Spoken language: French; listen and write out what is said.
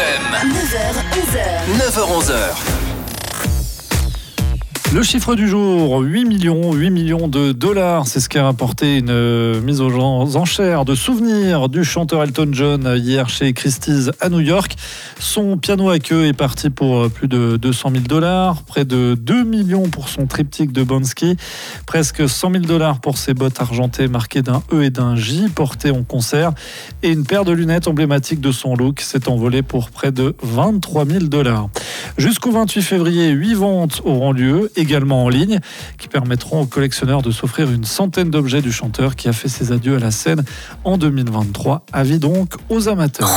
FM. 9h, 11h. 9h-11h. Le chiffre du jour, 8 millions, 8 millions de dollars, c'est ce qu'a rapporté une euh, mise aux enchères de souvenirs du chanteur Elton John hier chez Christie's à New York. Son piano à queue est parti pour euh, plus de 200 000 dollars, près de 2 millions pour son triptyque de Bonsky, presque 100 000 dollars pour ses bottes argentées marquées d'un E et d'un J portées en concert, et une paire de lunettes emblématiques de son look s'est envolée pour près de 23 000 dollars. Jusqu'au 28 février, 8 ventes auront lieu, également en ligne, qui permettront aux collectionneurs de s'offrir une centaine d'objets du chanteur qui a fait ses adieux à la scène en 2023. Avis donc aux amateurs.